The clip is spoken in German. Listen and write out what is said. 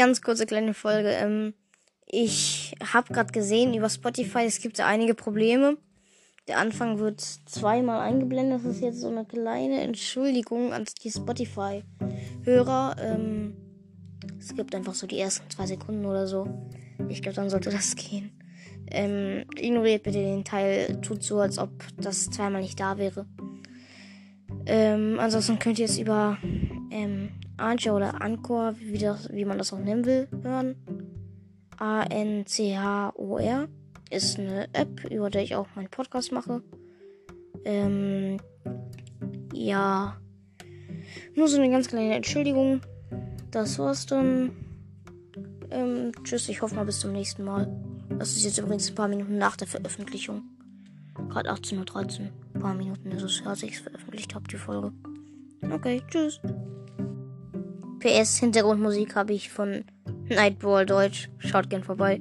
ganz kurze kleine Folge. Ähm, ich habe gerade gesehen über Spotify, es gibt einige Probleme. Der Anfang wird zweimal eingeblendet. Das ist jetzt so eine kleine Entschuldigung an die Spotify-Hörer. Ähm, es gibt einfach so die ersten zwei Sekunden oder so. Ich glaube, dann sollte das gehen. Ähm, ignoriert bitte den Teil. Tut so, als ob das zweimal nicht da wäre. Ähm, ansonsten könnt ihr jetzt über ähm, Anchor oder Anchor, wie, das, wie man das auch nennen will, hören. A-N-C-H-O-R ist eine App, über der ich auch meinen Podcast mache. Ähm, ja. Nur so eine ganz kleine Entschuldigung. Das war's dann. Ähm, tschüss, ich hoffe mal bis zum nächsten Mal. Das ist jetzt übrigens ein paar Minuten nach der Veröffentlichung. Gerade 18.13 Uhr. Ein paar Minuten ist es, als ich es veröffentlicht habe, die Folge. Okay, tschüss. PS, Hintergrundmusik habe ich von Nightball Deutsch. Schaut gern vorbei.